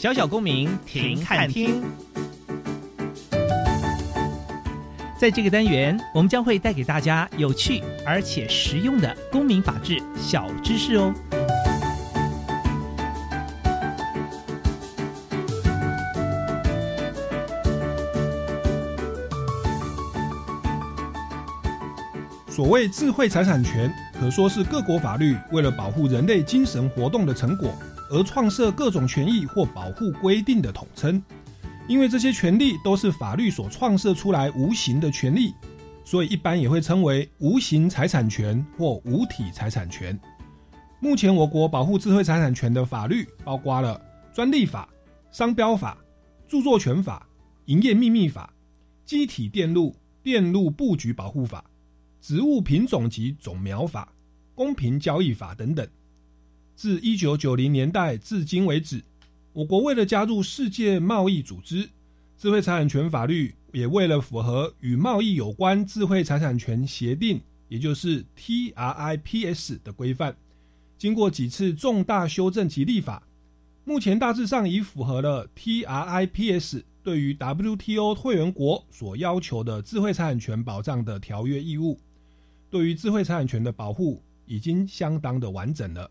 小小公民停看听，在这个单元，我们将会带给大家有趣而且实用的公民法治小知识哦。所谓智慧财产权，可说是各国法律为了保护人类精神活动的成果。而创设各种权益或保护规定的统称，因为这些权利都是法律所创设出来无形的权利，所以一般也会称为无形财产权或无体财产权。目前我国保护智慧财产权的法律包括了专利法、商标法、著作权法、营业秘密法、机体电路电路布局保护法、植物品种及种苗法、公平交易法等等。自一九九零年代至今为止，我国为了加入世界贸易组织，智慧财产权法律也为了符合与贸易有关智慧财产权协定，也就是 TRIPS 的规范，经过几次重大修正及立法，目前大致上已符合了 TRIPS 对于 WTO 会员国所要求的智慧财产权保障的条约义务，对于智慧财产权的保护已经相当的完整了。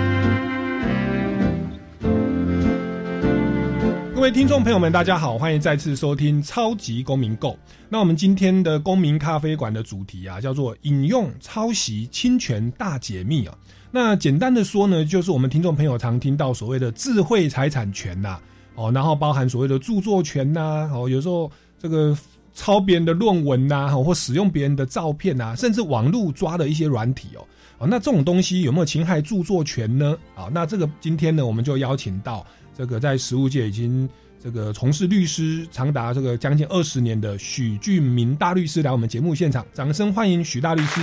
各位听众朋友们，大家好，欢迎再次收听《超级公民购》。那我们今天的公民咖啡馆的主题啊，叫做“引用抄袭侵权大解密”啊。那简单的说呢，就是我们听众朋友常听到所谓的智慧财产权呐，哦，然后包含所谓的著作权呐，哦，有时候这个抄别人的论文呐，或使用别人的照片呐，甚至网络抓的一些软体哦，哦，那这种东西有没有侵害著作权呢？啊，那这个今天呢，我们就邀请到。这个在实务界已经这个从事律师长达这个将近二十年的许俊明大律师来我们节目现场，掌声欢迎许大律师。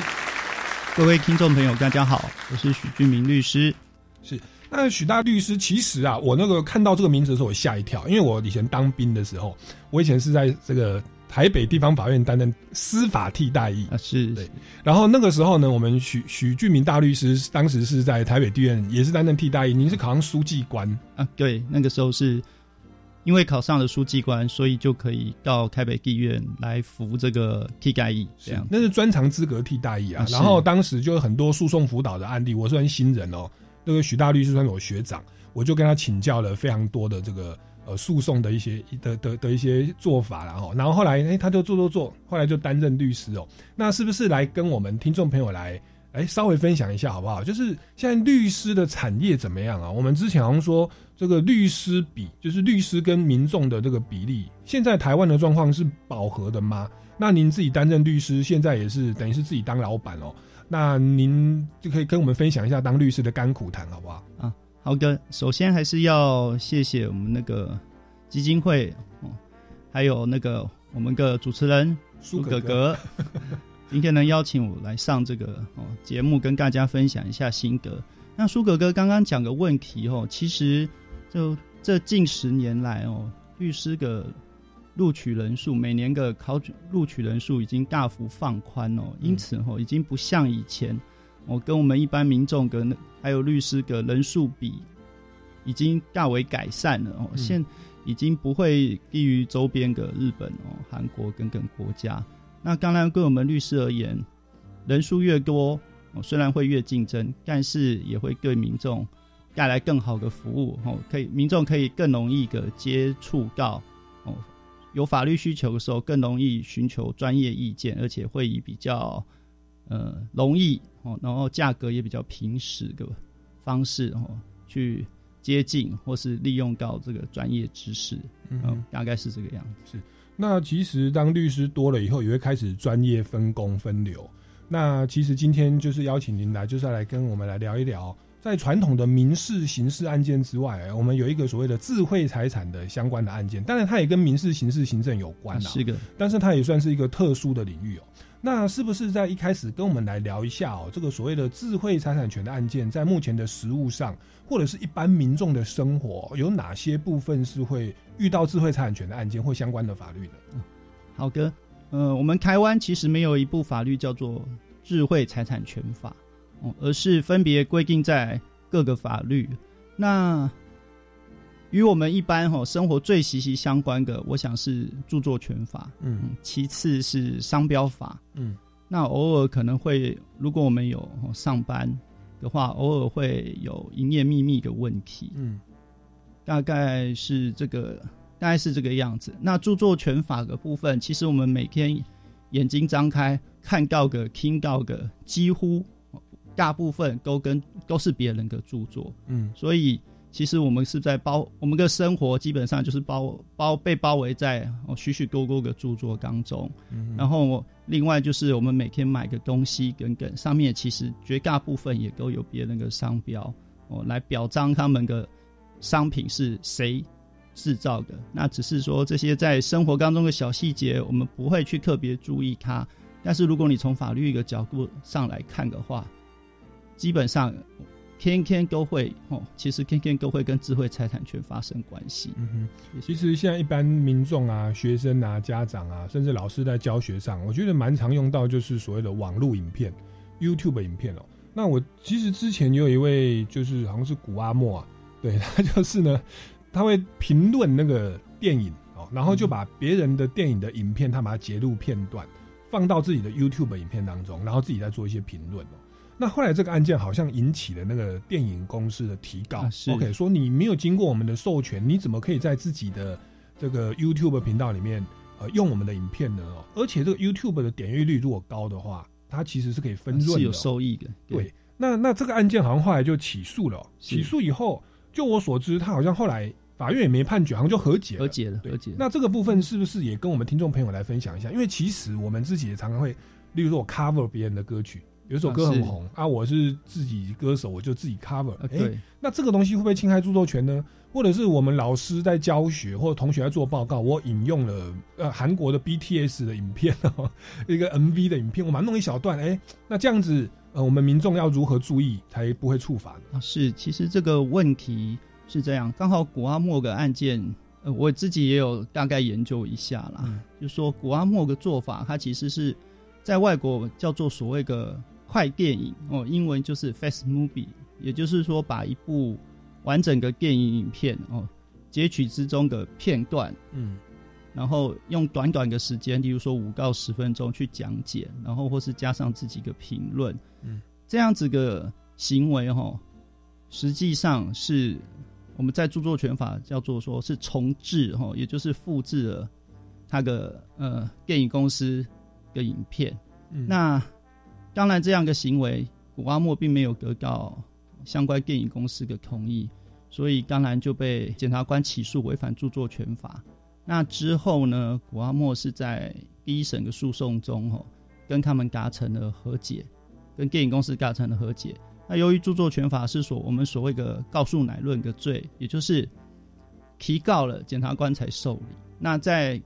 各位听众朋友，大家好，我是许俊明律师。是那许大律师，其实啊，我那个看到这个名字的时候，我吓一跳，因为我以前当兵的时候，我以前是在这个。台北地方法院担任司法替代役啊，是对。然后那个时候呢，我们许许俊明大律师当时是在台北地院，也是担任替代役。您是考上书记官啊？对，那个时候是因为考上了书记官，所以就可以到台北地院来服这个替代役。这样，那是专长资格替代役啊。然后当时就有很多诉讼辅导的案例，我算新人哦。那个许大律师算我学长，我就跟他请教了非常多的这个。呃，诉讼的一些的的的一些做法，然后，然后后来，哎，他就做做做，后来就担任律师哦。那是不是来跟我们听众朋友来，哎，稍微分享一下好不好？就是现在律师的产业怎么样啊？我们之前好像说这个律师比，就是律师跟民众的这个比例，现在台湾的状况是饱和的吗？那您自己担任律师，现在也是等于是自己当老板哦。那您就可以跟我们分享一下当律师的甘苦谈，好不好？啊。好的，首先还是要谢谢我们那个基金会哦，还有那个我们的主持人苏哥哥，今天能邀请我来上这个哦节目，跟大家分享一下心得。那苏哥哥刚刚讲个问题哦，其实就这近十年来哦，律师的录取人数，每年的考录取人数已经大幅放宽哦，因此哦，已经不像以前哦，跟我们一般民众跟还有律师的人数比，已经大为改善了哦，现已经不会低于周边的日本哦、韩国等等国家。那当然，对我们律师而言，人数越多，哦，虽然会越竞争，但是也会对民众带来更好的服务。哦，可以民众可以更容易的接触到，哦，有法律需求的时候，更容易寻求专业意见，而且会以比较呃容易哦，然后价格也比较平实的方式哦去接近或是利用到这个专业知识。嗯，大概是这个样子。是。那其实当律师多了以后，也会开始专业分工分流。那其实今天就是邀请您来，就是要来跟我们来聊一聊，在传统的民事、刑事案件之外，我们有一个所谓的智慧财产的相关的案件。当然，它也跟民事、刑事、行政有关啊。是的，但是它也算是一个特殊的领域哦。那是不是在一开始跟我们来聊一下哦？这个所谓的智慧财产权的案件，在目前的实务上，或者是一般民众的生活，有哪些部分是会遇到智慧财产权的案件或相关的法律的？好的，呃，我们台湾其实没有一部法律叫做智慧财产权法，哦，而是分别规定在各个法律。那与我们一般哈生活最息息相关的，我想是著作权法，嗯，其次是商标法，嗯，那偶尔可能会，如果我们有上班的话，偶尔会有营业秘密的问题，嗯，大概是这个，大概是这个样子。那著作权法的部分，其实我们每天眼睛张开看到的、听到的，几乎大部分都跟都是别人的著作，嗯，所以。其实我们是在包我们的生活，基本上就是包包被包围在哦许许多多个著作当中。然后另外就是我们每天买个东西，等等上面其实绝大部分也都有别人的商标哦，来表彰他们的商品是谁制造的。那只是说这些在生活当中的小细节，我们不会去特别注意它。但是如果你从法律一个角度上来看的话，基本上。天天都会哦，其实天天都会跟智慧财产权发生关系。嗯哼，其实现在一般民众啊、学生啊、家长啊，甚至老师在教学上，我觉得蛮常用到就是所谓的网络影片、YouTube 影片哦。那我其实之前有一位就是好像是古阿莫啊，对 他就是呢，他会评论那个电影哦，然后就把别人的电影的影片，他把它截录片段放到自己的 YouTube 影片当中，然后自己再做一些评论哦。那后来这个案件好像引起了那个电影公司的提告，OK，说你没有经过我们的授权，你怎么可以在自己的这个 YouTube 频道里面呃用我们的影片呢？而且这个 YouTube 的点阅率如果高的话，它其实是可以分润，是有收益的。对，那那这个案件好像后来就起诉了，起诉以后，就我所知，他好像后来法院也没判决，好像就和解，和解了，和解。那这个部分是不是也跟我们听众朋友来分享一下？因为其实我们自己也常常会，例如说我 cover 别人的歌曲。有首歌很红啊，我是自己歌手，我就自己 cover。哎，那这个东西会不会侵害著作权呢？或者是我们老师在教学，或者同学在做报告，我引用了呃韩国的 BTS 的影片哦，一个 MV 的影片，我把它弄一小段，哎，那这样子呃，我们民众要如何注意才不会触法呢？啊，是，其实这个问题是这样，刚好古阿莫的案件，呃，我自己也有大概研究一下啦，就说古阿莫的做法，他其实是在外国叫做所谓的。快电影哦，英文就是 fast movie，也就是说把一部完整的电影影片哦，截取之中的片段，嗯，然后用短短的时间，例如说五到十分钟去讲解，然后或是加上自己的评论，嗯，这样子的行为哈，实际上是我们在著作权法叫做说是重置哈，也就是复制了他的呃电影公司的影片，那。当然，这样的行为，古阿莫并没有得到相关电影公司的同意，所以当然就被检察官起诉违反著作权法。那之后呢，古阿莫是在第一审的诉讼中，哦，跟他们达成了和解，跟电影公司达成了和解。那由于著作权法是所我们所谓的告诉乃论的罪，也就是提告了检察官才受理。那在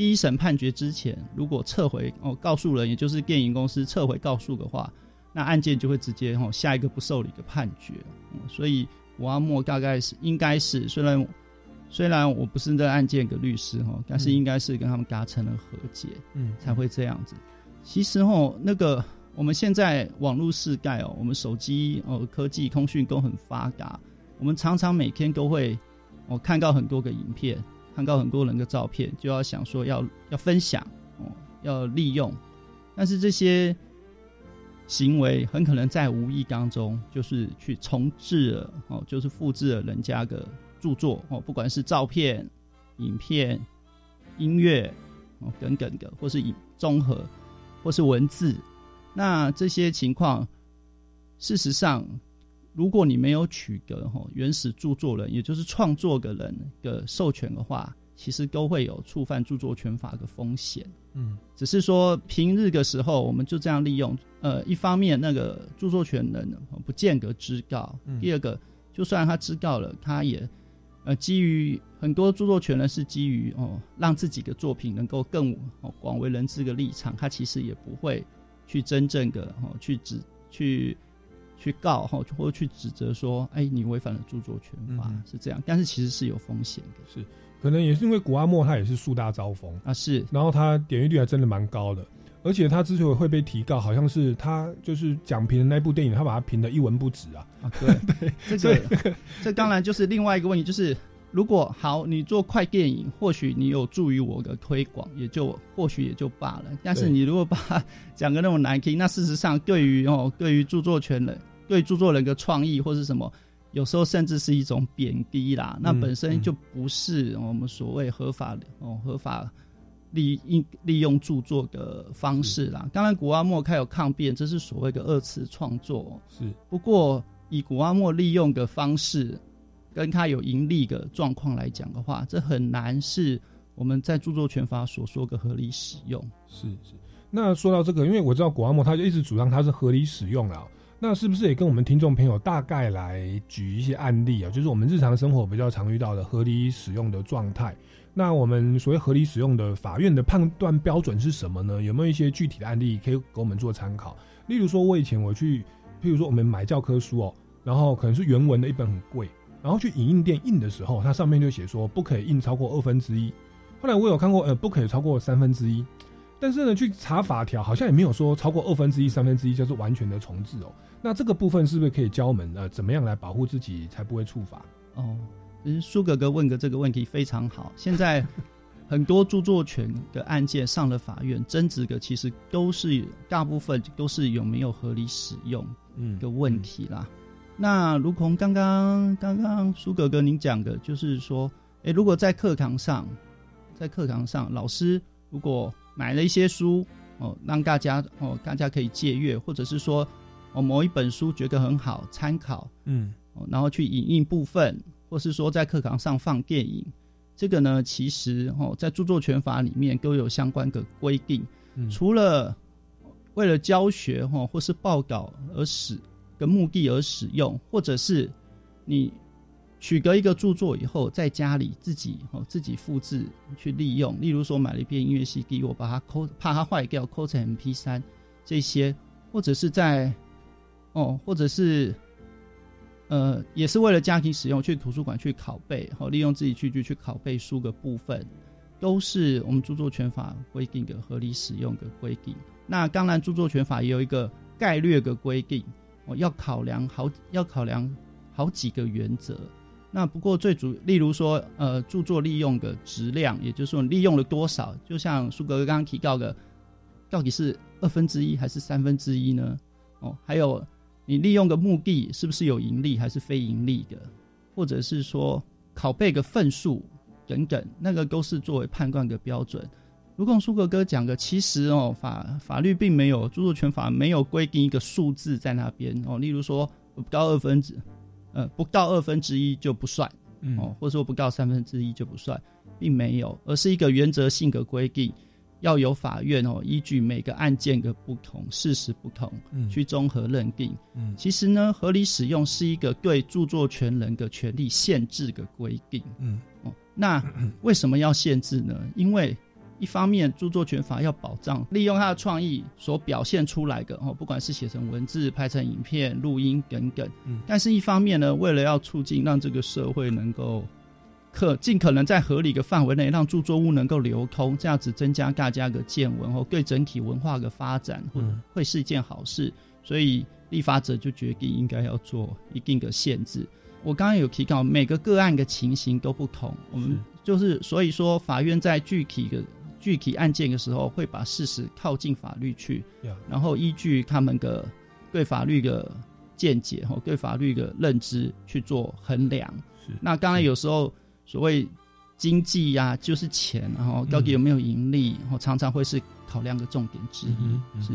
第一审判决之前，如果撤回哦告诉人，也就是电影公司撤回告诉的话，那案件就会直接哦下一个不受理的判决。嗯，所以古阿莫大概是应该是虽然虽然我不是这案件的律师哈，但是应该是跟他们达成了和解，嗯，才会这样子。其实哦，那个我们现在网络世代哦，我们手机哦科技通讯都很发达，我们常常每天都会哦看到很多个影片，看到很多人的照片，就要想说要要分享哦，要利用，但是这些行为很可能在无意当中就是去重置了哦，就是复制了人家的著作哦，不管是照片、影片、音乐哦等等的，或是以综合。或是文字，那这些情况，事实上，如果你没有取得哈原始著作人，也就是创作的人的授权的话，其实都会有触犯著作权法的风险。嗯，只是说平日的时候，我们就这样利用。呃，一方面那个著作权人不间隔知告；第二个，就算他知道了，他也。呃，基于很多著作权人，是基于哦，让自己的作品能够更哦广为人知的立场，他其实也不会去真正的哦去指去去告哈，或者去指责说，哎，你违反了著作权法是这样，但是其实是有风险的，是可能也是因为古阿莫他也是树大招风。啊，是，然后他点阅率还真的蛮高的，而且他之所以会被提告，好像是他就是讲评的那部电影，他把它评的一文不值啊。啊，对。对，这个 这当然就是另外一个问题，就是如果好，你做快电影，或许你有助于我的推广，也就或许也就罢了。但是你如果把讲个那么难听，那事实上对于哦，对于著作权人，对著作人的创意或是什么，有时候甚至是一种贬低啦。那本身就不是我们所谓合法的哦，合法利利利用著作的方式啦。当然，古阿莫开有抗辩，这是所谓的二次创作。是不过。以古阿莫利用的方式，跟他有盈利的状况来讲的话，这很难是我们在著作权法所说的合理使用。是是。那说到这个，因为我知道古阿莫他就一直主张他是合理使用了，那是不是也跟我们听众朋友大概来举一些案例啊？就是我们日常生活比较常遇到的合理使用的状态。那我们所谓合理使用的法院的判断标准是什么呢？有没有一些具体的案例可以给我们做参考？例如说，我以前我去。譬如说，我们买教科书哦，然后可能是原文的一本很贵，然后去影印店印的时候，它上面就写说不可以印超过二分之一。后来我有看过，呃，不可以超过三分之一。但是呢，去查法条，好像也没有说超过二分之一、三分之一就是完全的重置哦。那这个部分是不是可以教我们呃，怎么样来保护自己才不会触法？哦，其实苏哥哥问的这个问题非常好。现在很多著作权的案件上了法院，争执的其实都是大部分都是有没有合理使用。嗯，的问题啦。那如同刚刚刚刚苏哥哥您讲的，就是说，哎，如果在课堂上，在课堂上，老师如果买了一些书哦，让大家哦，大家可以借阅，或者是说，哦，某一本书觉得很好参考，嗯，然后去影印部分，或是说在课堂上放电影，这个呢，其实哦，在著作权法里面都有相关的规定，除了。为了教学哈，或是报道而使的目的而使用，或者是你取得一个著作以后，在家里自己哦自己复制去利用。例如说，买了一片音乐 CD，我把它抠，怕它坏掉，抠成 MP 三这些，或者是在哦，或者是呃，也是为了家庭使用，去图书馆去拷贝，哦利用自己去去去拷贝书的部分，都是我们著作权法规定的合理使用的规定。那当然，著作权法也有一个概略的规定，哦，要考量好，要考量好几个原则。那不过最主，例如说，呃，著作利用的质量，也就是说利用了多少，就像苏格刚刚提到的，到底是二分之一还是三分之一呢？哦，还有你利用的目的是不是有盈利还是非盈利的，或者是说拷贝的份数等等，那个都是作为判断的标准。如果苏格哥讲的，其实哦，法法律并没有著作权法没有规定一个数字在那边哦，例如说不到二分之，呃，不到二分之一就不算，哦，或者说不到三分之一就不算，并没有，而是一个原则性的规定。要由法院哦依据每个案件的不同事实不同嗯去综合认定。嗯其实呢，合理使用是一个对著作权人的权利限制的规定。嗯哦，那为什么要限制呢？因为一方面，著作权法要保障利用他的创意所表现出来的哦，不管是写成文字、拍成影片、录音等等。嗯但是，一方面呢，为了要促进让这个社会能够可尽可能在合理的范围内让著作物能够流通，这样子增加大家的见闻哦，对整体文化的发展会嗯会是一件好事。所以，立法者就决定应该要做一定的限制。我刚刚有提到，每个个案的情形都不同，我们就是所以说，法院在具体的具体案件的时候，会把事实靠近法律去，呀然后依据他们的对法律的见解和对法律的认知去做衡量。是那当然有时候所谓经济呀、就是钱，然后到底有没有盈利，然后常常会是考量的重点之一。是。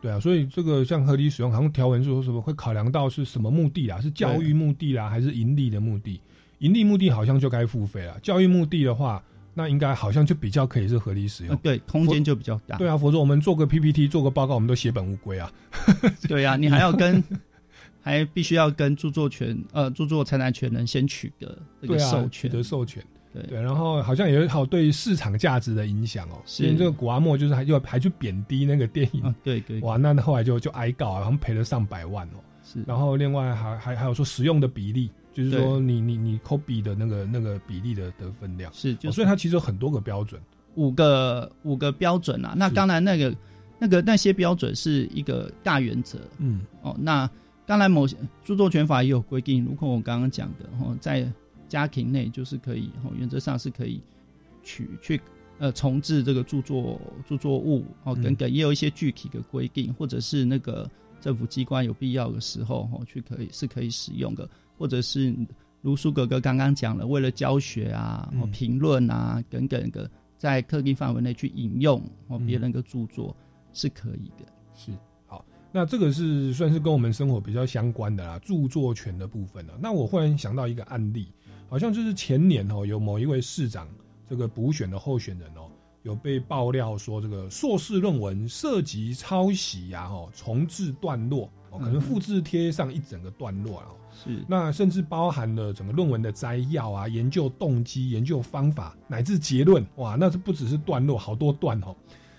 对啊，所以这个像合理使用，好像条文说什么会考量到是什么目的啊，是教育目的啦，还是盈利的目的？盈利目的好像就该付费了，教育目的的话，那应该好像就比较可以是合理使用。呃对，空间就比较大。对啊，否则我们做个 PPT 做个报告，我们都血本无归啊。对啊、你还要跟，还必须要跟著作权呃著作财产权人先取得这个对啊，授权。取得授权。对对，然后好像也有对市场价值的影响哦。是因为这个古阿莫就是还就还去贬低那个电影，啊，对对哇，那后来就就挨告啊，好像赔了上百万哦。是，然后另外还还还有说使用的比例，就是说你你你 copy 的那个那个比例的得分量，是就是。哦所以它其实有很多个标准。五个五个标准啊。那是当然那个那个那些标准是一个大原则。嗯。哦。那当然某些著作权法也有规定，如果我刚刚讲的哦，在家庭内就是可以哦，原则上是可以取去呃重置这个著作著作物哦嗯。等等，也有一些具体的规定，或者是那个政府机关有必要的时候哦去可以是可以使用的，或者是如苏哥哥刚刚讲了，为了教学啊、评论啊等等的，在特定范围内去引用别人的著作是可以的。是好，那这个是算是跟我们生活比较相关的啦，著作权的部分了。那我忽然想到一个案例，好像就是前年哦，有某一位市长这个补选的候选人哦，有被爆料说这个硕士论文涉及抄袭呀、哦，重置段落哦，可能复制贴上一整个段落啊。是那甚至包含了整个论文的摘要啊、研究动机、研究方法乃至结论，哇，那是不只是段落，好多段哦。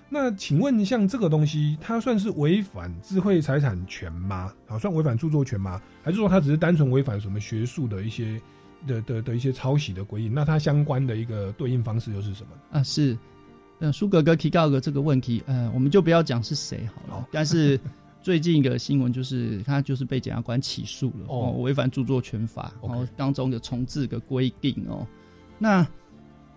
那请问，像这个东西，它算是违反智慧财产权吗？好，算违反著作权吗？还是说它只是单纯违反什么学术的一些的的的一些抄袭的规定？那它相关的一个对应方式又是什么？啊，是，呃，苏格格提到的这个问题，呃，我们就不要讲是谁好了。好但是最近一个新闻就是他就是被检察官起诉了，哦哦，违反著作权法然后当中的重置的规定哦。那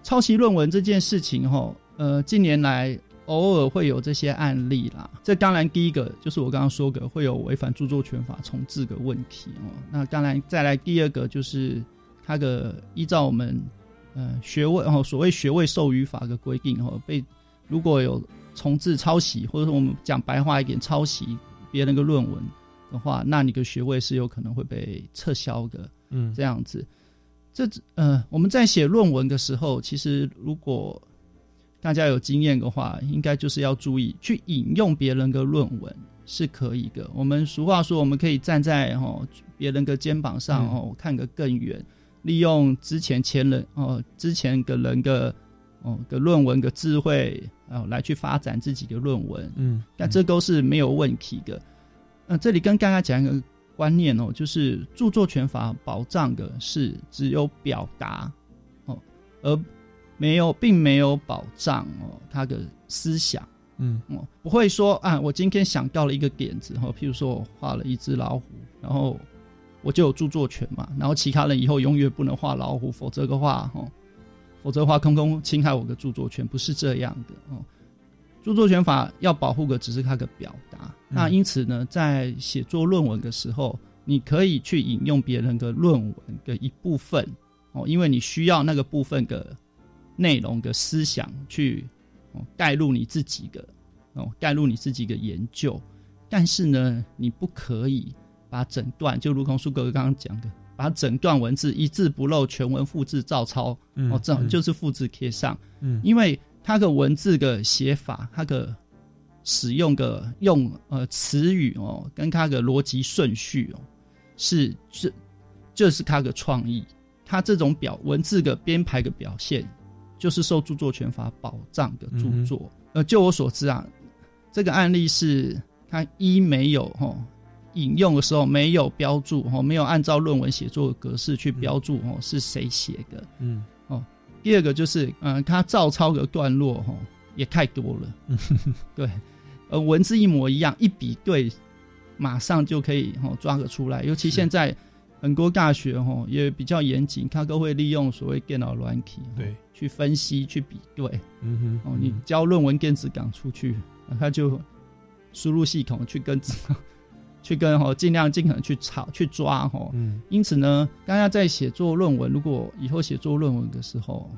抄袭论文这件事情哈，呃，近年来偶尔会有这些案例啦。这当然第一个就是我刚刚说的会有违反著作权法重置的问题哦。那当然再来第二个就是它的依照我们呃学位哦所谓学位授予法的规定哦，被如果有重置抄袭，或者说我们讲白话一点抄袭别人个论文的话，那你个学位是有可能会被撤销的。嗯这样子。这呃，我们在写论文的时候，其实如果大家有经验的话，应该就是要注意去引用别人的论文是可以的。我们俗话说，我们可以站在哦别人的肩膀上嗯哦看个更远，利用之前前人哦之前的人的哦的论文的智慧哦来去发展自己的论文。嗯，但这都是没有问题的。呃，这里跟刚刚讲一个观念哦，就是著作权法保障的是只有表达哦，而没有并没有保障哦他的思想嗯哦，不会说啊，我今天想到了一个点子哈、哦，譬如说我画了一只老虎，然后我就有著作权嘛，然后其他人以后永远不能画老虎，否则的话哦，否则的话空空侵害我的著作权，不是这样的哦。著作权法要保护的只是它的表达，嗯那因此呢，在写作论文的时候，你可以去引用别人的论文的一部分哦，因为你需要那个部分的内容的思想去哦带入你自己的哦带入你自己的研究，但是呢，你不可以把整段就如同苏格格刚刚讲的，把整段文字一字不漏全文复制照抄嗯哦，这样就是复制贴上。嗯因为它的文字的写法，它的使用的用呃词语哦，跟它的逻辑顺序哦，是这这是它的创意。它这种表文字的编排的表现，就是受著作权法保障的著作。呃，就我所知啊，这个案例是它一没有哈引用的时候没有标注哦，没有按照论文写作的格式去标注哦是谁写的。嗯哦。第二个就是，嗯，他照抄的段落哈也太多了，对，呃，文字一模一样，一比对，马上就可以哦抓个出来。尤其现在很多大学哈也比较严谨，它都会利用所谓电脑软体，对，去分析去比对。嗯哼，哦，你交论文电子档出去，它就输入系统去跟。去跟哈尽量尽可能去吵去抓哈，嗯，因此呢，大家在写作论文，如果以后写作论文的时候，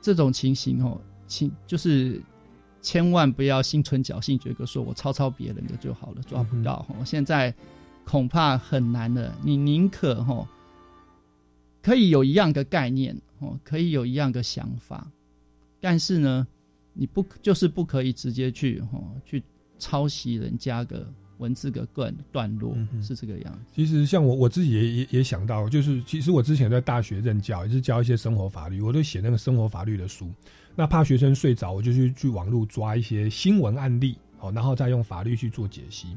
这种情形哦，请就是千万不要心存侥幸，觉得说我抄抄别人的就好了，抓不到哈。现在恐怕很难了，你宁可哈可以有一样的概念哦，可以有一样的想法，但是呢，你不就是不可以直接去哈去抄袭人家的。文字的段段落是这个样子。其实像我我自己也也也想到，就是其实我之前在大学任教，也是教一些生活法律，我都写那个生活法律的书。那怕学生睡着，我就去去网络抓一些新闻案例，哦，然后再用法律去做解析。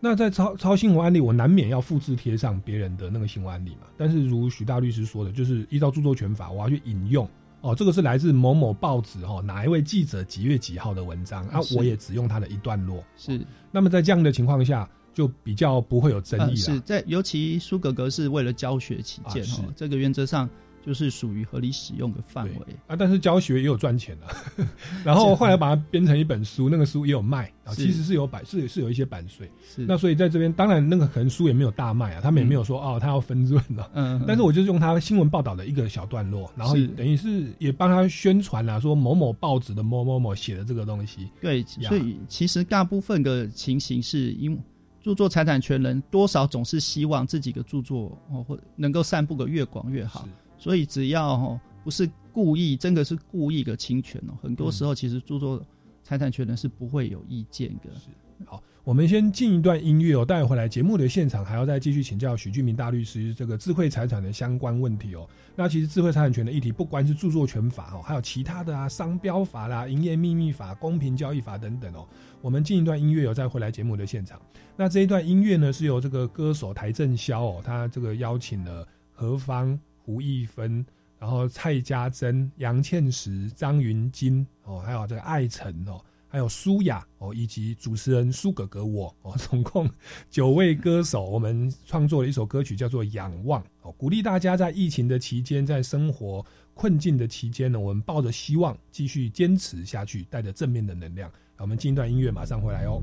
那在抄抄新闻案例，我难免要复制贴上别人的那个新闻案例嘛。但是如许大律师说的，就是依照著作权法，我要去引用。哦，这个是来自某某报纸哈，哪一位记者几月几号的文章啊？我也只用他的一段落。是，那么在这样的情况下，就比较不会有争议了。是在，尤其苏格格是为了教学起见哈，这个原则上。就是属于合理使用的范围。啊，但是教学也有赚钱的，然后后来把它编成一本书，那个书也有卖啊，其实是有版是是有一些版税，是。那所以在这边当然那个可能书也没有大卖啊，他们也没有说哦他要分润了，嗯，但是我就是用他新闻报道的一个小段落，然后等于是也帮他宣传了，说某某报纸的某某某写的这个东西，对，所以其实大部分的情形是因著作财产权人多少总是希望自己的著作哦或能够散布的越广越好。所以只要哈不是故意，真的是故意的侵权哦，很多时候其实著作财产权人是不会有意见的。是好，我们先进一段音乐哦，待会回来节目的现场还要再继续请教许俊明大律师这个智慧财产的相关问题哦。那其实智慧财产权的议题，不管是著作权法哦，还有其他的啊，商标法啦、营业秘密法、公平交易法等等哦。我们进一段音乐哦，再回来节目的现场。那这一段音乐呢，是由这个歌手台正宵哦，他这个邀请了何方。吴亦芬，然后蔡家珍、杨倩石、张云金哦，还有这个艾辰哦，还有苏雅哦，以及主持人苏格格我哦，总共 九位歌手，我们创作了一首歌曲叫做《仰望》哦，鼓励大家在疫情的期间，在生活困境的期间呢，我们抱着希望继续坚持下去，带着正面的能量。我们进一段音乐，马上回来哦。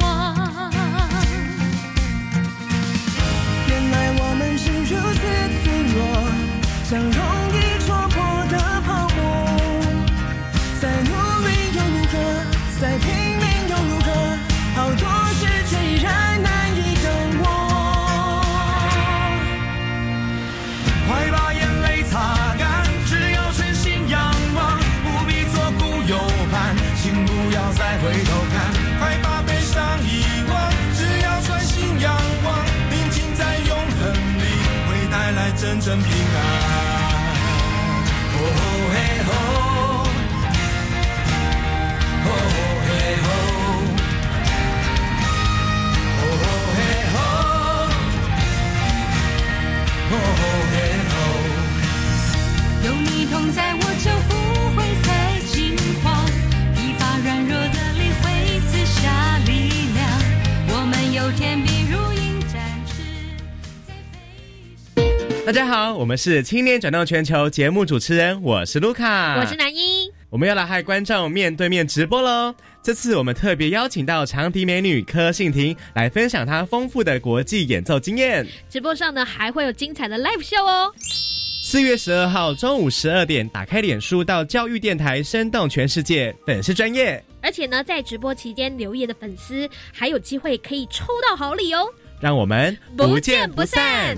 望。如此脆弱，像融好，我们是青年转动全球节目主持人，我是卢卡，我是南一。我们要来和观众面对面直播喽！这次我们特别邀请到长笛美女柯信婷来分享她丰富的国际演奏经验。直播上呢还会有精彩的 live show 哦。四月十二号中午十二点，打开脸书到教育电台，生动全世界，粉丝专业。而且呢，在直播期间留言的粉丝还有机会可以抽到好礼哦。让我们不见不散。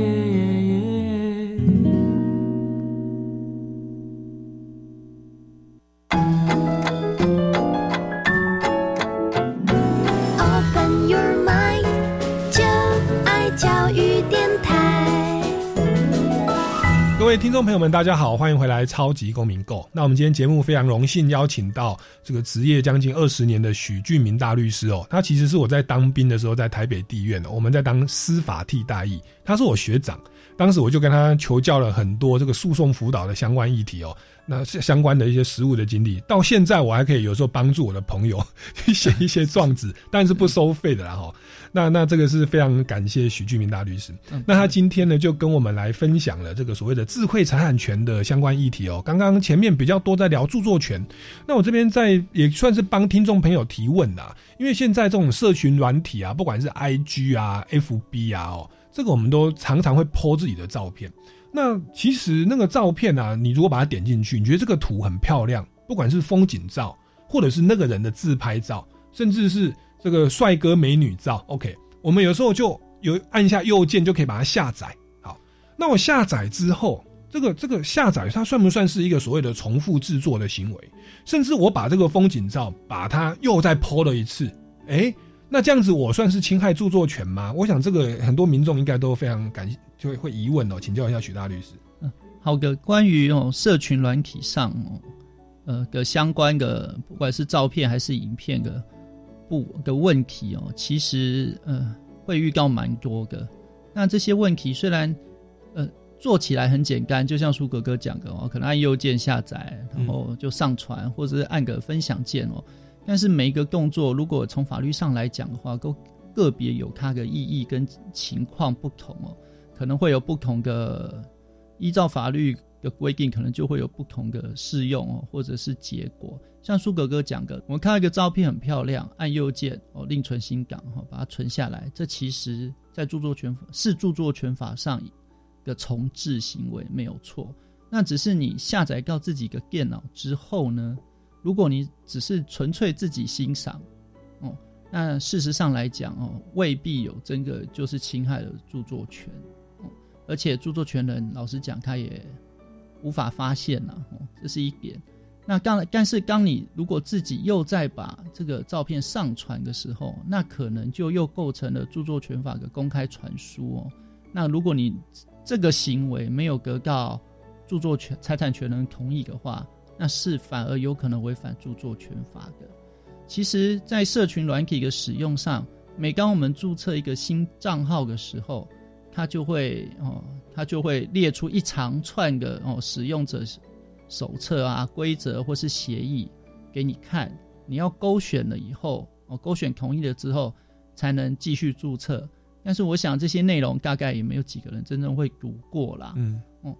位听众朋友们，大家好，欢迎回来《超级公民购》。那我们今天节目非常荣幸邀请到这个职业将近二十年的许俊明大律师哦。他其实是我在当兵的时候在台北地院，我们在当司法替代役，他是我学长。当时我就跟他求教了很多这个诉讼辅导的相关议题哦，那相关的一些实务的经历，到现在我还可以有时候帮助我的朋友去写一些状子，但是不收费的啦哈。那那这个是非常感谢许俊明大律师。那他今天呢就跟我们来分享了这个所谓的智慧财产权的相关议题哦。刚刚前面比较多在聊著作权，那我这边在也算是帮听众朋友提问啦，因为现在这种社群软体啊，不管是 IG 啊、FB 啊哦。这个我们都常常会 po 自己的照片，那其实那个照片啊，你如果把它点进去，你觉得这个图很漂亮，不管是风景照，或者是那个人的自拍照，甚至是这个帅哥美女照，OK，我们有时候就有按下右键就可以把它下载。好，那我下载之后，这个这个下载它算不算是一个所谓的重复制作的行为？甚至我把这个风景照把它又再 po 了一次，诶。那这样子我算是侵害著作权吗？我想这个很多民众应该都非常感就会会疑问哦，请教一下许大律师。嗯，好的，关于哦社群软体上哦呃的相关的不管是照片还是影片的不的问题哦，其实呃会遇到蛮多的。那这些问题虽然呃做起来很简单，就像苏哥哥讲的哦，可能按右键下载，然后就上传，或者是按个分享键哦。但是每一个动作，如果从法律上来讲的话，都个别有它的意义跟情况不同哦，可能会有不同的依照法律的规定，可能就会有不同的适用哦，或者是结果。像苏格哥讲的，我们看到一个照片很漂亮，按右键哦，另存新档哈，把它存下来，这其实在著作权是著作权法上的重置行为没有错，那只是你下载到自己的电脑之后呢？如果你只是纯粹自己欣赏，哦，那事实上来讲，哦，未必有真的就是侵害了著作权，而且著作权人老实讲，他也无法发现呐，哦，这是一点。那刚但是当你如果自己又在把这个照片上传的时候，那可能就又构成了著作权法的公开传输哦。那如果你这个行为没有得到著作权财产权人同意的话，那是反而有可能违反著作权法的。其实，在社群软体的使用上，每当我们注册一个新账号的时候，它就会哦，它就会列出一长串的哦使用者手册啊、规则或是协议给你看。你要勾选了以后，哦，勾选同意了之后，才能继续注册。但是我想这些内容大概也没有几个人真正会读过啦。嗯，哦，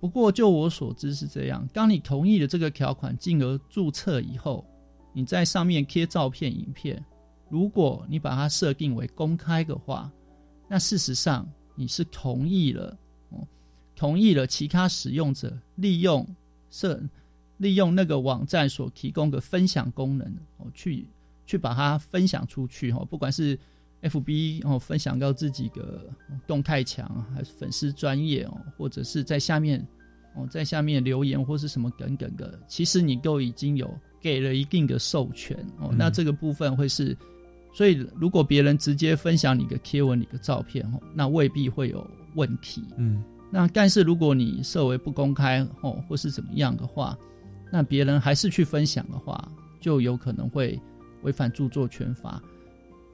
不过就我所知是这样。当你同意了这个条款，进而注册以后，你在上面贴照片、影片，如果你把它设定为公开的话，那事实上你是同意了，哦，同意了其他使用者利用设利用那个网站所提供的分享功能，哦，去去把它分享出去，哦，不管是。F B 哦，分享到自己的动态墙，还是粉丝专业哦，或者是在下面哦，在下面留言或是什么等等的，其实你都已经有给了一定的授权哦。那这个部分会是，所以如果别人直接分享你的贴文、你的照片哦，那未必会有问题。嗯，那但是如果你设为不公开哦，或是怎么样的话，那别人还是去分享的话，就有可能会违反著作权法。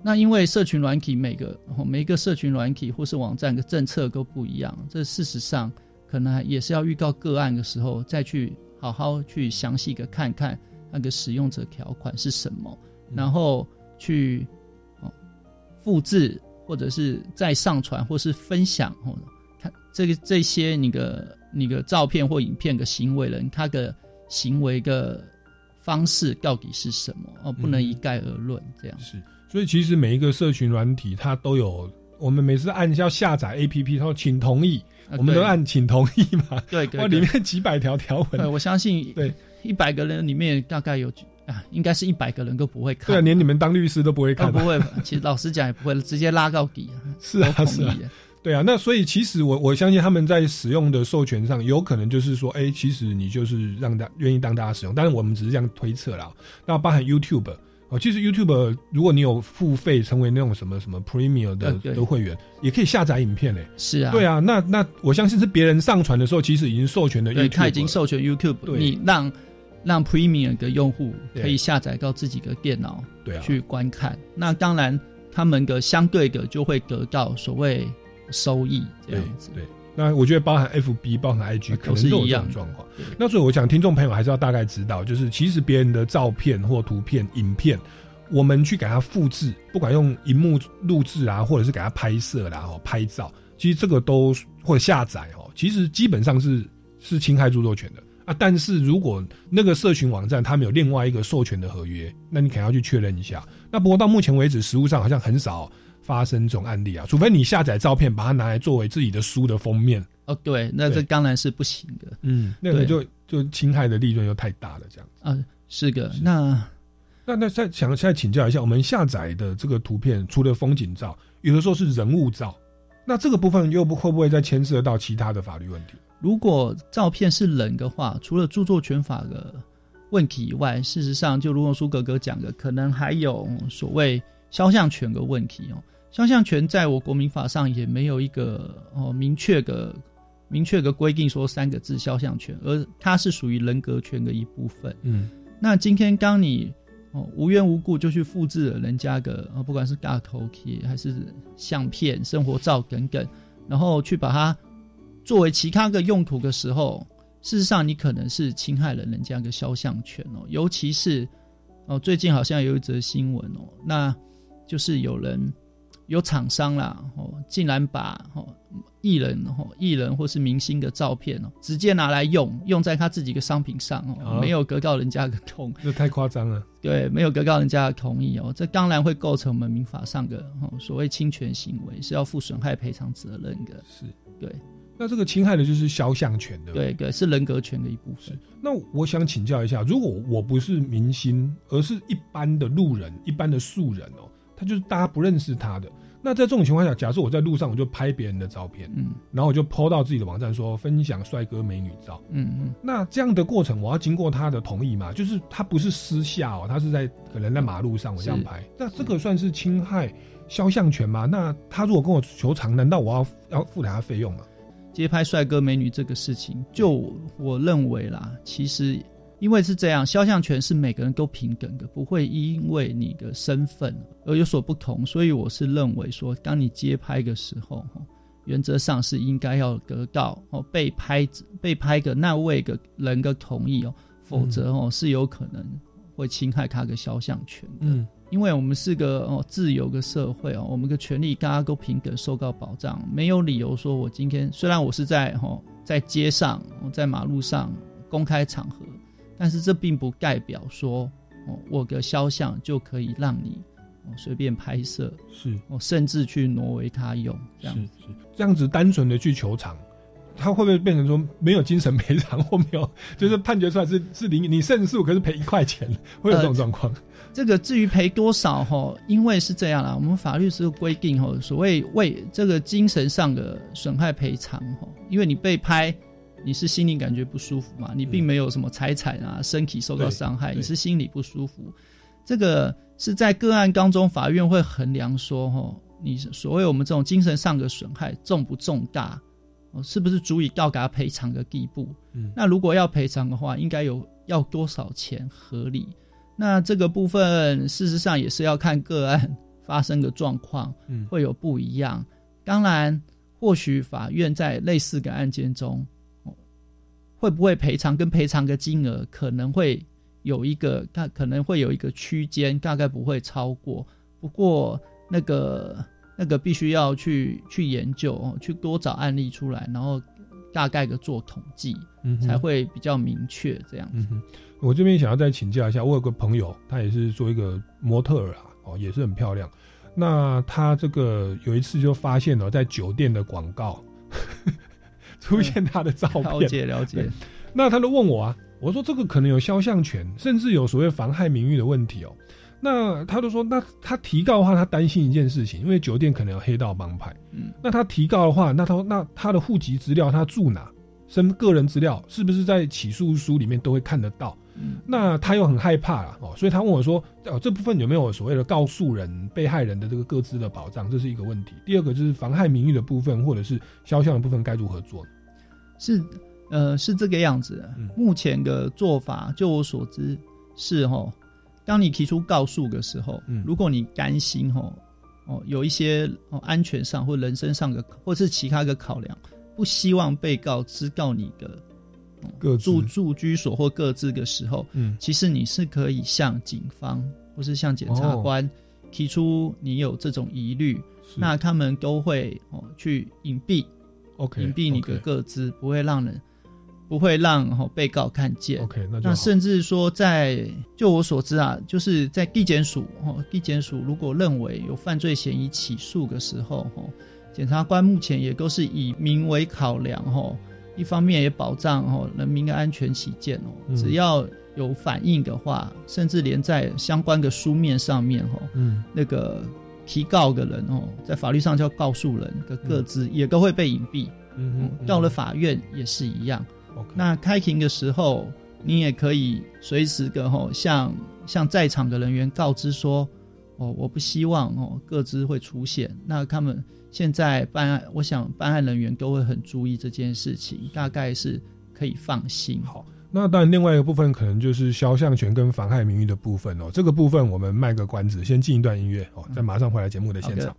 那因为社群软体每个每一个社群软体或是网站的政策都不一样，这事实上可能也是要预告个案的时候再去好好去详细的看看那个使用者条款是什么，然后去哦复制或者是再上传或是分享哦，看这个这些你的你的照片或影片的行为人他的行为的方式到底是什么哦，不能一概而论这样是。所以其实每一个社群软体，它都有我们每次按要下载 A P P，它说请同意，我们都按请同意嘛。对，哇，里面几百条条文。对，我相信对一百个人里面大概有啊，应该是一百个人都不会看。对啊，连你们当律师都不会看。不会，其实老实讲也不会，直接拉到底。是啊，是啊。对啊，那所以其实我我相信他们在使用的授权上，有可能就是说，哎，其实你就是让大愿意当大家使用，但是我们只是这样推测啦。那包含 YouTube。哦，其实 YouTube 如果你有付费成为那种什么什么 Premium 的的会员，也可以下载影片嘞。是啊，对啊，那那我相信是别人上传的时候，其实已经授权的。对，他已经授权 YouTube，你让让 Premium 的用户可以下载到自己的电脑，去观看。那当然，他们的相对的就会得到所谓收益这样子。对。那我觉得包含 F B 包含 I G 可能都有这种状况。那所以我想听众朋友还是要大概知道，就是其实别人的照片或图片、影片，我们去给他复制，不管用荧幕录制啊，或者是给他拍摄啦、哦拍照，其实这个都或者下载哦，其实基本上是是侵害著作权的啊。但是如果那个社群网站他们有另外一个授权的合约，那你可能要去确认一下。那不过到目前为止，实物上好像很少。发生这种案例啊，除非你下载照片，把它拿来作为自己的书的封面哦，对，那这当然是不行的。嗯，那个就就侵害的利润又太大了，这样子啊，是的。那那那再想再请教一下，我们下载的这个图片，除了风景照，有的时候是人物照，那这个部分又不会不会再牵涉到其他的法律问题？如果照片是人的话，除了著作权法的问题以外，事实上，就如同苏格格讲的，可能还有所谓肖像权的问题哦。肖像权在我国民法上也没有一个哦明确的、明确的规定说三个字肖像权，而它是属于人格权的一部分。嗯，那今天当你哦无缘无故就去复制了人家的啊，不管是大头贴还是相片、生活照等等，然后去把它作为其他个用途的时候，事实上你可能是侵害了人家的肖像权哦。尤其是哦，最近好像有一则新闻哦，那就是有人。有厂商啦，哦，竟然把哦艺人哦艺人或是明星的照片哦，直接拿来用，用在他自己的商品上哦，没有得到人家的同，这太夸张了。对，没有得到人家的同意哦，这当然会构成我们民法上的哦所谓侵权行为，是要负损害赔偿责任的。是，对。那这个侵害的就是肖像权的，对对，是人格权的一部分。那我想请教一下，如果我不是明星，而是一般的路人、一般的素人哦。他就是大家不认识他的。那在这种情况下，假设我在路上，我就拍别人的照片，嗯，然后我就 PO 到自己的网站说分享帅哥美女照，嗯嗯。那这样的过程，我要经过他的同意嘛？就是他不是私下哦，他是在可能在马路上我这样拍，那这个算是侵害肖像权吗？那他如果跟我求偿，难道我要要付他费用吗？街拍帅哥美女这个事情，就我认为啦，其实因为是这样，肖像权是每个人都平等的，不会因为你的身份而有所不同。所以我是认为说，当你街拍的时候，原则上是应该要得到哦被拍被拍的那位的人的同意哦，否则哦是有可能会侵害他的肖像权的。嗯，因为我们是个哦自由的社会哦，我们的权利大家都平等受到保障，没有理由说我今天虽然我是在哦在街上在马路上公开场合。但是这并不代表说，哦，我的肖像就可以让你哦随便拍摄，是哦，甚至去挪为他用，这样是是这样子单纯的去求偿，他会不会变成说没有精神赔偿或没有，就是判决出来是是零你胜诉，可是赔一块钱，会有这种状况？这个至于赔多少哈，因为是这样啦，我们法律是规定哈，所谓为这个精神上的损害赔偿哈，因为你被拍。你是心里感觉不舒服嘛？你并没有什么财产啊、身体受到伤害，你是心里不舒服。这个是在个案当中，法院会衡量说，哈，你所谓我们这种精神上的损害重不重大，哦，是不是足以到达赔偿的地步？嗯，那如果要赔偿的话，应该有要多少钱合理？那这个部分事实上也是要看个案发生的状况，嗯，会有不一样。当然，或许法院在类似的案件中。会不会赔偿？跟赔偿的金额可能会有一个，它可能会有一个区间，大概不会超过。不过那个那个必须要去去研究哦，去多找案例出来，然后大概的做统计，才会比较明确这样子。我这边想要再请教一下，我有个朋友，他也是做一个模特儿啊，哦，也是很漂亮。那他这个有一次就发现了，在酒店的广告。出现他的照片，了解了解。那他都问我啊，我说这个可能有肖像权，甚至有所谓妨害名誉的问题哦。那他就说，那他提告的话，他担心一件事情，因为酒店可能有黑道帮派。嗯，那他提告的话，那他那他的户籍资料，他住哪，身个人资料，是不是在起诉书里面都会看得到？嗯，那他又很害怕啊，哦，所以他问我说，哦，这部分有没有所谓的告诉人、被害人的这个各自的保障？这是一个问题。第二个就是妨害名誉的部分，或者是肖像的部分，该如何做？是，呃，是这个样子。目前的做法，就我所知是哈，当你提出告诉的时候，如果你担心哈，哦，有一些哦安全上或人身上的，或是其他的考量，不希望被告知道你的各住住居所或各自的时候，嗯，其实你是可以向警方或是向检察官提出你有这种疑虑，那他们都会哦去隐蔽。隐蔽你的各自，不会让人不会让哦被告看见。OK，那那甚至说，在就我所知啊，就是在地检署哦，地检署如果认为有犯罪嫌疑起诉的时候哈，检察官目前也都是以民为考量哈，一方面也保障哦人民的安全起见哦，只要有反应的话，甚至连在相关的书面上面哦，嗯，那个。提告的人哦，在法律上叫告诉人的各自也都会被隐蔽。到了法院也是一样。那开庭的时候，你也可以随时的吼向向在场的人员告知说，哦，我不希望哦各自会出现。那他们现在办案，我想办案人员都会很注意这件事情，大概是可以放心。好。那当然，另外一个部分可能就是肖像权跟妨害名誉的部分哦。这个部分我们卖个关子，先进一段音乐哦，再马上回来节目的现场。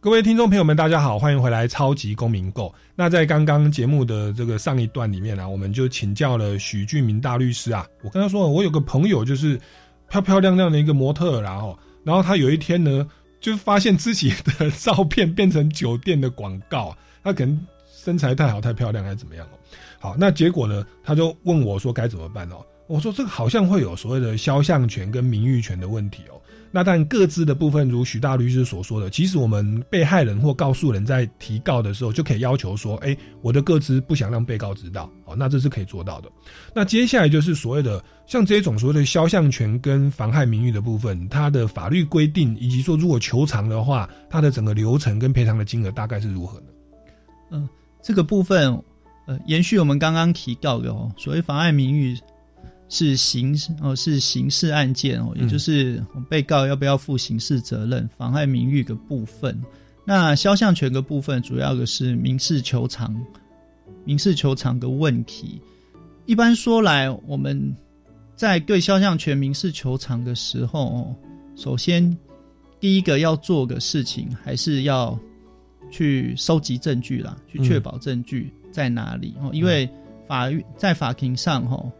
各位听众朋友们，大家好，欢迎回来《超级公民购》。那在刚刚节目的这个上一段里面呢，我们就请教了许俊明大律师啊。我跟他说，我有个朋友就是漂漂亮亮的一个模特，然后，然后他有一天呢，就发现自己的照片变成酒店的广告，他可能身材太好、太漂亮还是怎么样哦。好，那结果呢，他就问我说该怎么办哦。我说这个好像会有所谓的肖像权跟名誉权的问题哦。那但各自的部分，如许大律师所说的，其实我们被害人或告诉人在提告的时候，就可以要求说，哎，我的各自不想让被告知道，哦，那这是可以做到的。那接下来就是所谓的像这种所谓的肖像权跟妨害名誉的部分，它的法律规定以及说如果求偿的话，它的整个流程跟赔偿的金额大概是如何呢？嗯，这个部分，呃，延续我们刚刚提到的哦，所谓妨碍名誉。是刑哦是刑事案件哦，也嗯就是被告要不要负刑事责任、妨害名誉的部分。那肖像权的部分，主要的是民事求偿、民事求偿的问题。一般说来，我们在对肖像权民事求偿的时候，哦，首先第一个要做的事情，还是要去收集证据啦，去确保证据在哪里哦。因为法院在法庭上，哦，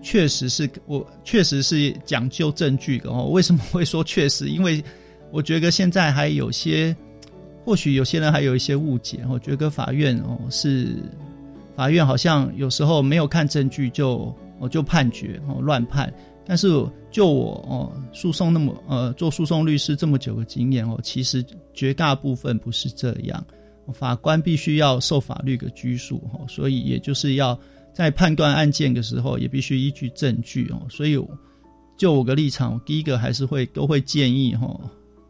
确实是我确实是讲究证据的哦。为什么会说确实？因为我觉得现在还有些，或许有些人还有一些误解，我觉得法院哦是法院好像有时候没有看证据就我就判决哦乱判。但是就我哦诉讼那么呃做诉讼律师这么久的经验哦，其实绝大部分不是这样。法官必须要受法律的拘束哦，所以也就是要在判断案件的时候，也必须依据证据哦。所以就我个立场，第一个还是会都会建议哈，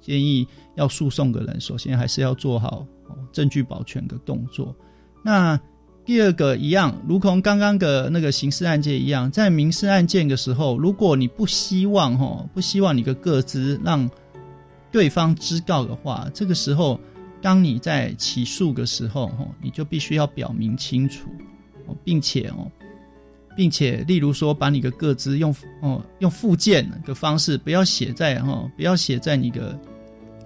建议要诉讼的人，首先还是要做好证据保全的动作。那第二个一样，如同刚刚的那个刑事案件一样，在民事案件的时候，如果你不希望哈，不希望你的个资让对方知道的话，这个时候，当你在起诉的时候哈，你就必须要表明清楚，并且哦，并且例如说，把你的个资用哦用附件的方式，不要写在哈，不要写在你的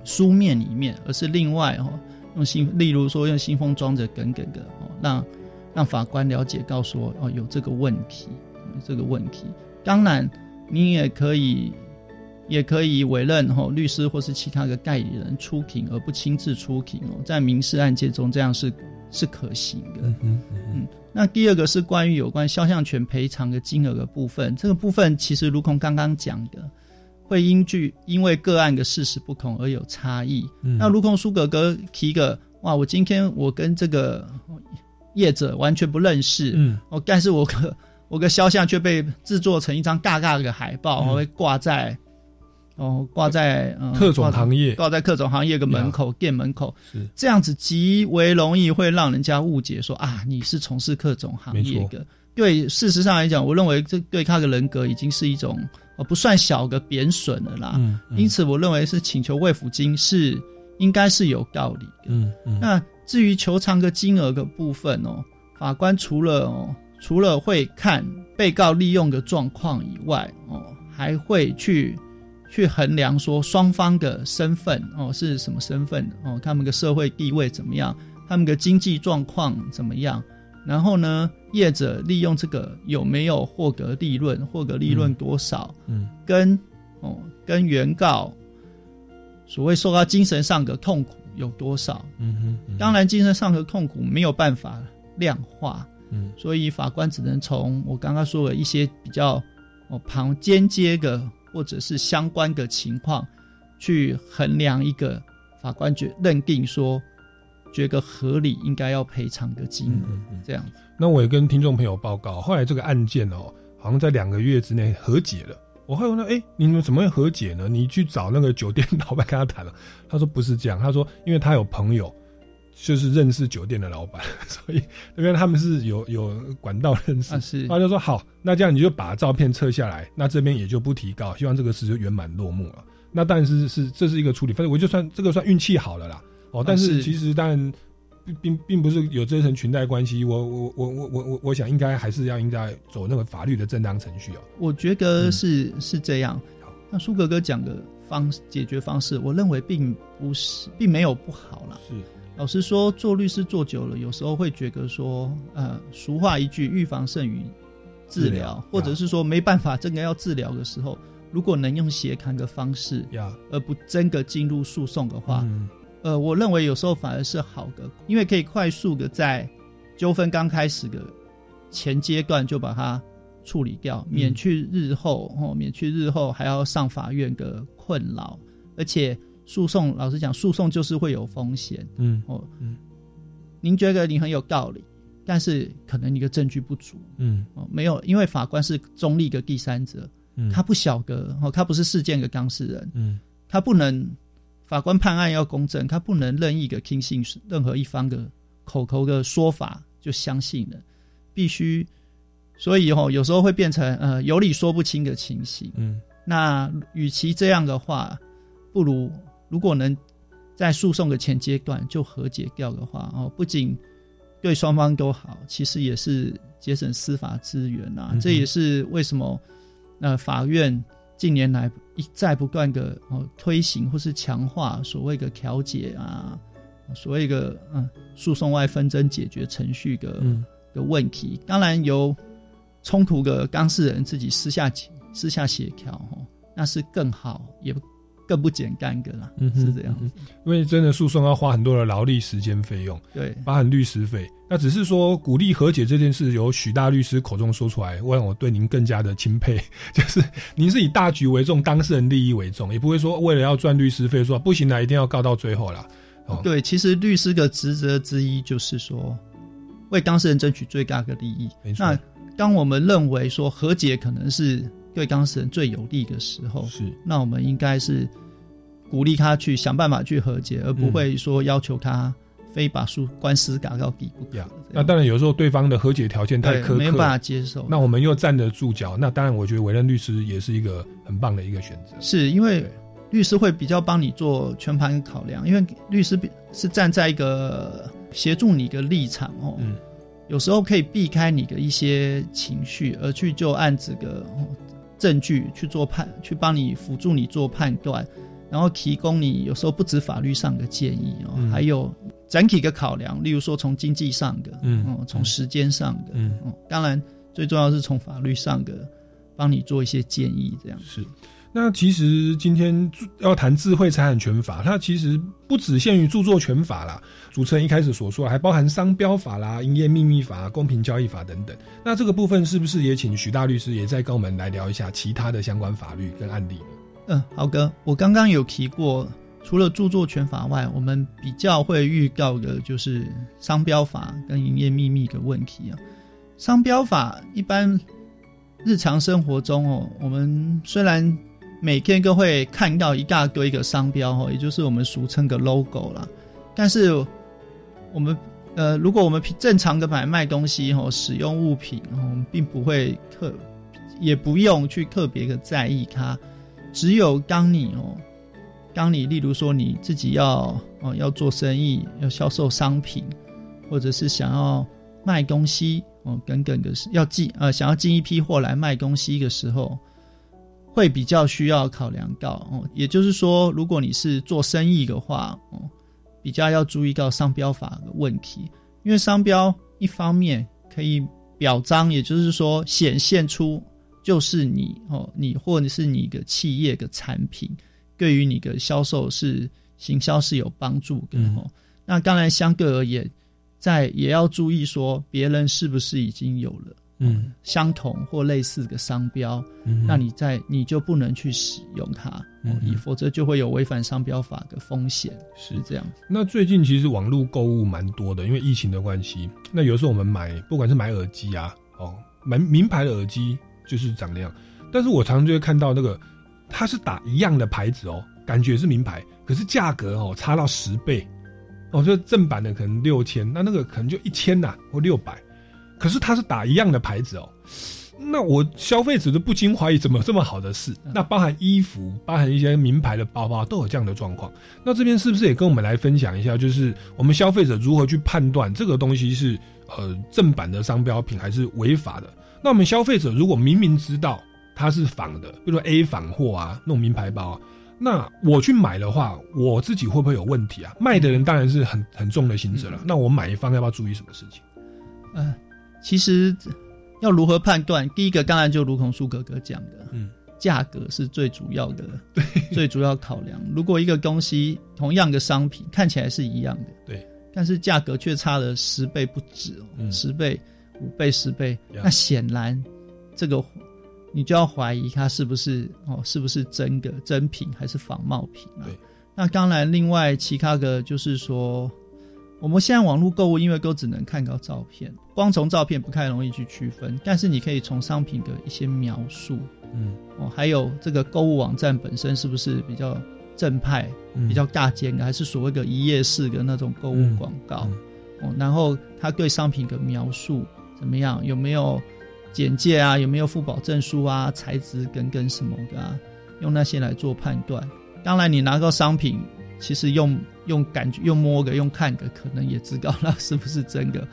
书面里面，而是另外哈用信，例如说用信封装着等等的哦，让。让法官了解，告诉我哦，有这个问题，有这个问题。当然，你也可以，也可以委任哈律师或是其他的代理人出庭，而不亲自出庭哦。在民事案件中，这样是是可行的。嗯嗯。那第二个是关于有关肖像权赔偿的金额的部分，这个部分其实如同刚刚讲的，会因据因为个案的事实不同而有差异。嗯那如同苏格格提个，哇，我今天我跟这个。业者完全不认识，嗯，哦，但是我个我个肖像却被制作成一张大大的海报，嗯会挂在哦挂在嗯特种行业挂在特种行业的门口店门口，是这样子极为容易会让人家误解说啊你是从事特种行业的。对，事实上来讲，我认为这对他的人格已经是一种呃不算小的贬损了啦。嗯，嗯因此我认为是请求慰抚金是应该是有道理的。嗯嗯，那。至于求偿的金额的部分哦，法官除了哦，除了会看被告利用的状况以外哦，还会去去衡量说双方的身份哦是什么身份哦，他们的社会地位怎么样，他们的经济状况怎么样，然后呢，业者利用这个有没有获得利润，获得利润多少，嗯，跟哦跟原告所谓受到精神上的痛苦。有多少？嗯哼，当然，精神上的痛苦没有办法量化，嗯，所以法官只能从我刚刚说的一些比较哦旁间接的或者是相关的情况去衡量一个法官觉认定说觉得合理应该要赔偿的金额，嗯嗯、这样。那我也跟听众朋友报告，后来这个案件哦，好像在两个月之内和解了。我会问他，哎、欸，你们怎么会和解呢？你去找那个酒店老板跟他谈了，他说不是这样，他说因为他有朋友，就是认识酒店的老板，所以因为他们是有有管道认识，啊、是，他就说好，那这样你就把照片撤下来，那这边也就不提告，希望这个事就圆满落幕了。那但是是这是一个处理，反正我就算这个算运气好了啦。哦，但是其实当然并并并不是有这层裙带关系，我我我我我我我想应该还是要应该走那个法律的正当程序哦。我觉得是、嗯、是这样。那苏格哥讲的方解决方式，我认为并不是并没有不好啦。是，老实说，做律师做久了，有时候会觉得说，呃，俗话一句“预防胜于治疗”，或者是说没办法，真的要治疗的时候，如果能用协谈的方式，而不真的进入诉讼的话。嗯呃，我认为有时候反而是好的，因为可以快速的在纠纷刚开始的前阶段就把它处理掉，免去日后哦，免去日后还要上法院的困扰。而且诉讼，老实讲，诉讼就是会有风险。嗯哦，嗯，您觉得你很有道理，但是可能你的证据不足。嗯，哦，没有，因为法官是中立的第三者，嗯，他不晓得哦，他不是事件的当事人，嗯，他不能。法官判案要公正，他不能任意的听信任何一方的口头的说法就相信了，必须所以哦，有时候会变成呃有理说不清的情形。嗯，那与其这样的话，不如如果能在诉讼的前阶段就和解掉的话，哦，不仅对双方都好，其实也是节省司法资源啊。嗯这也是为什么呃法院近年来一再不断的哦推行或是强化所谓的调解啊，所谓的嗯诉讼外纷争解决程序的、嗯的问题。当然由冲突的当事人自己私下私下协调哦，那是更好也更不减干戈啦，嗯是这样。因为真的诉讼要花很多的劳力时间费用，对包含律师费。那只是说鼓励和解这件事，由许大律师口中说出来，我让我对您更加的钦佩。就是您是以大局为重，当事人利益为重，也不会说为了要赚律师费说不行了，一定要告到最后了。哦，对，其实律师的职责之一就是说，为当事人争取最大的利益。那当我们认为说和解可能是对当事人最有利的时候，是那我们应该是鼓励他去想办法去和解，而不嗯会说要求他非把诉官司打到底不可。那当然有时候对方的和解条件太苛刻，没有办法接受。那我们又站得住脚，那当然我觉得委任律师也是一个很棒的一个选择。是因为律师会比较帮你做全盘考量，因为律师比是站在一个协助你的立场哦，嗯。有时候可以避开你的一些情绪，而去就按这个、哦证据去做判，去帮你辅助你做判断，然后提供你有时候不止法律上的建议哦，嗯还有整体的考量，例如说从经济上的，嗯哦，从时间上的，嗯哦，当然最重要是从法律上的帮你做一些建议，这样是。那其实今天要谈智慧财产权法，它其实不只限于著作权法啦，主持人一开始所说，还包含商标法啦、营业秘密法、公平交易法等等。那这个部分是不是也请许大律师也再跟我们来聊一下其他的相关法律跟案例呢？嗯，好哥，我刚刚有提过，除了著作权法外，我们比较会遇到的就是商标法跟营业秘密的问题啊。商标法一般日常生活中哦，我们虽然每天都会看到一大堆的商标哦，也就是我们俗称的 logo 啦，但是我们呃，如果我们正常的买卖东西哦，使用物品，我们并不会特，也不用去特别的在意它。只有当你哦，当你例如说你自己要哦要做生意，要销售商品，或者是想要卖东西哦等等的事，要进呃想要进一批货来卖东西的时候，会比较需要考量到哦。也就是说，如果你是做生意的话哦，比较要注意到商标法的问题，因为商标一方面可以表彰，也就是说显现出。就是你哦，你或者是你的企业的产品，对于你的销售是行销是有帮助的哦。那当然相对而言，在也要注意说别人是不是已经有了嗯相同或类似的商标，嗯那你在你就不能去使用它，嗯哦，否则就会有违反商标法的风险，是这样。那最近其实网络购物蛮多的，因为疫情的关系。那有时候我们买，不管是买耳机啊，哦，买名牌的耳机。就是长那样，但是我常常就会看到那个，它是打一样的牌子哦，感觉是名牌，可是价格哦差到十倍，哦，就正版的可能六千，那那个可能就一千呐或六百，可是它是打一样的牌子哦，那我消费者都不禁怀疑，怎么这么好的事？那包含衣服，包含一些名牌的包包都有这样的状况，那这边是不是也跟我们来分享一下，就是我们消费者如何去判断这个东西是呃正版的商标品还是违法的？那我们消费者如果明明知道它是仿的，比如说 A 仿货啊，那种名牌包啊，那我去买的话，我自己会不会有问题啊？卖的人当然是很很重的刑责了。那我买一方要不要注意什么事情？嗯，其实要如何判断？第一个当然就如同苏哥哥讲的，嗯，价格是最主要的，最主要考量。如果一个东西同样的商品看起来是一样的，对，但是价格却差了十倍不止哦，嗯十倍。五倍、十倍，那显然这个你就要怀疑它是不是哦，是不是真的真品还是仿冒品。那当然，另外其他的就是说，我们现在网络购物因为都只能看到照片，光从照片不太容易去区分，但是你可以从商品的一些描述，嗯，哦，还有这个购物网站本身是不是比较正派、嗯。比较大间的，还是所谓的一页式的那种购物广告？嗯。哦，然后他对商品的描述怎么样？有没有简介啊，有没有附保证书啊，材质等等什么的啊，用那些来做判断。当然，你拿到商品，其实用用感觉、用摸个、用看个，可能也知道那 是不是真的，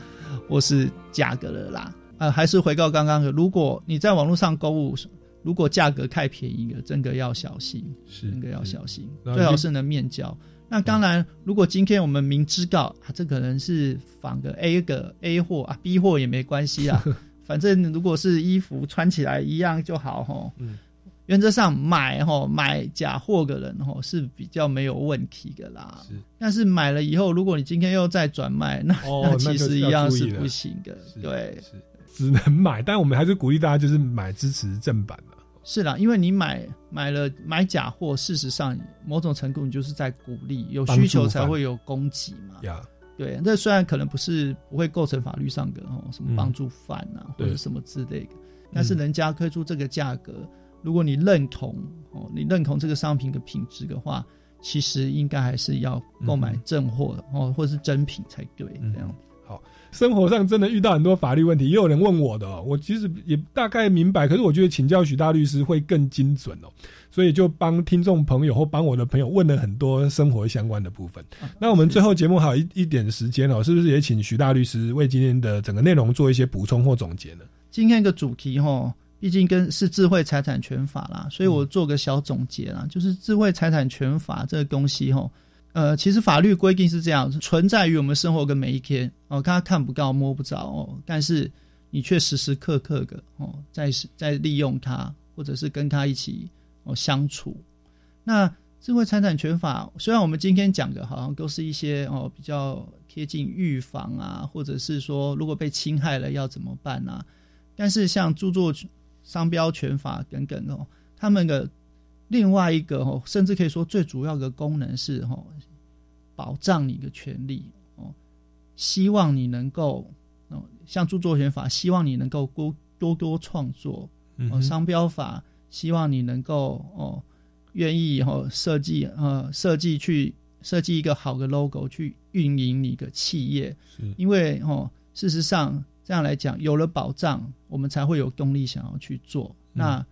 或是假的了啦。啊，还是回到刚刚的，如果你在网络上购物，如果价格太便宜了，真的要小心，是真的要小心，最好是能面交。那当然，如果今天我们明知道啊，这可能是仿个 A 个 A 货啊，B 货也没关系啊，反正如果是衣服穿起来一样就好哈。嗯，原则上买哈买假货的人哈是比较没有问题的啦。是，但是买了以后，如果你今天又再转卖，那、哦那那其实一样是不行的。对，是只能买，但我们还是鼓励大家就是买支持正版的。是啦，因为你买买了买假货，事实上某种程度你就是在鼓励，有需求才会有供给嘛。呀，对，这虽然可能不是不会构成法律上的哦，什么帮助犯啊、或者什么之类的，但是人家推出这个价格，如果你认同哦，你认同这个商品的品质的话，其实应该还是要购买正货的、哦，或者是真品才对，这样子。好，生活上真的遇到很多法律问题，也有人问我的、哦，我其实也大概明白，可是我觉得请教许大律师会更精准哦，所以就帮听众朋友或帮我的朋友问了很多生活相关的部分。那我们最后节目还有一一点时间哦，是不是也请许大律师为今天的整个内容做一些补充或总结呢？今天的主题哈，毕竟跟是智慧财产权法啦，所以我做个小总结啦，就是智慧财产权法这个东西哈，呃，其实法律规定是这样，存在于我们生活的每一天哦，大家看不到摸不着哦，但是你却时时刻刻的哦，在在利用它，或者是跟它一起哦相处。那智慧财产权法虽然我们今天讲的好像都是一些哦比较贴近预防啊，或者是说如果被侵害了要怎么办啊，但是像著作商标权法等等哦，他们的另外一个哦，甚至可以说最主要的功能是哦，保障你的权利哦，希望你能够哦，像著作权法，希望你能够多多多创作哦，商标法希望你能够哦，愿意哦设计呃设计去设计一个好的 logo 去运营你的企业，因为哦，事实上这样来讲，有了保障，我们才会有动力想要去做。那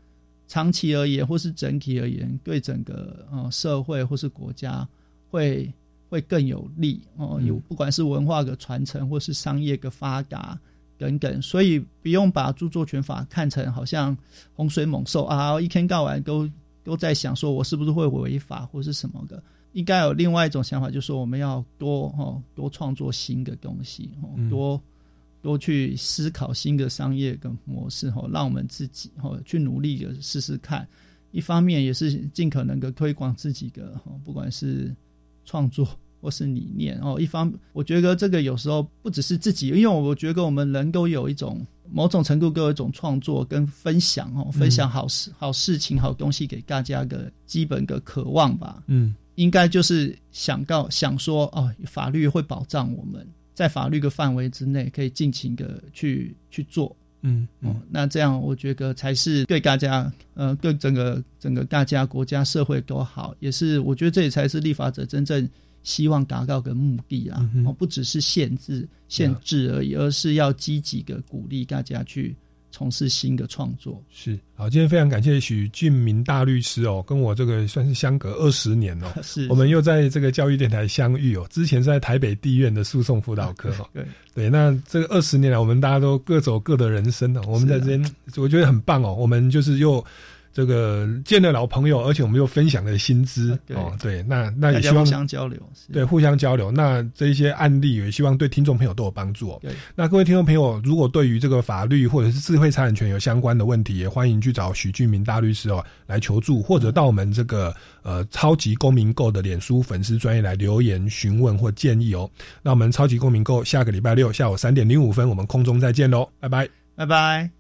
长期而言，或是整体而言，对整个呃社会或是国家会会更有利哦。有不管是文化的传承，或是商业的发达等等，所以不用把著作权法看成好像洪水猛兽啊，一天到晚都都在想说我是不是会违法或是什么的。应该有另外一种想法，就是说我们要多哦多创作新的东西哦，嗯多多去思考新的商业跟模式哦，让我们自己哦去努力的试试看。一方面也是尽可能的推广自己的哦，不管是创作或是理念哦。一方我觉得这个有时候不只是自己，因为我觉得我们人都有一种某种程度都有一种创作跟分享哦，分享好事、好事情、好东西给大家的基本的渴望吧。嗯，应该就是想到想说哦，法律会保障我们在法律的范围之内可以尽情的去去做。嗯哦，那这样我觉得才是对大家，呃，对整个整个大家国家社会都好，也是我觉得这也才是立法者真正希望达到的目的啊！哦，不只是限制限制而已，而是要积极的鼓励大家去从事新的创作。是好，今天非常感谢许俊明大律师哦，跟我这个算是相隔二十年哦，是我们又在这个教育电台相遇哦。之前是在台北地院的诉讼辅导科哦，对对，那这个二十年来，我们大家都各走各的人生哦，我们在这边、我觉得很棒哦，我们就是又。这个见了老朋友，而且我们又分享了薪资、哦，对，那那也希望互相交流，对，互相交流。那这一些案例也希望对听众朋友都有帮助哦。对，那各位听众朋友，如果对于这个法律或者是智慧财产权有相关的问题，也欢迎去找许俊明大律师哦来求助，或者到我们这个呃超级公民购的脸书粉丝专业来留言询问或建议哦。那我们超级公民购下个礼拜六下午三点零五分，我们空中再见喽，拜拜，拜拜。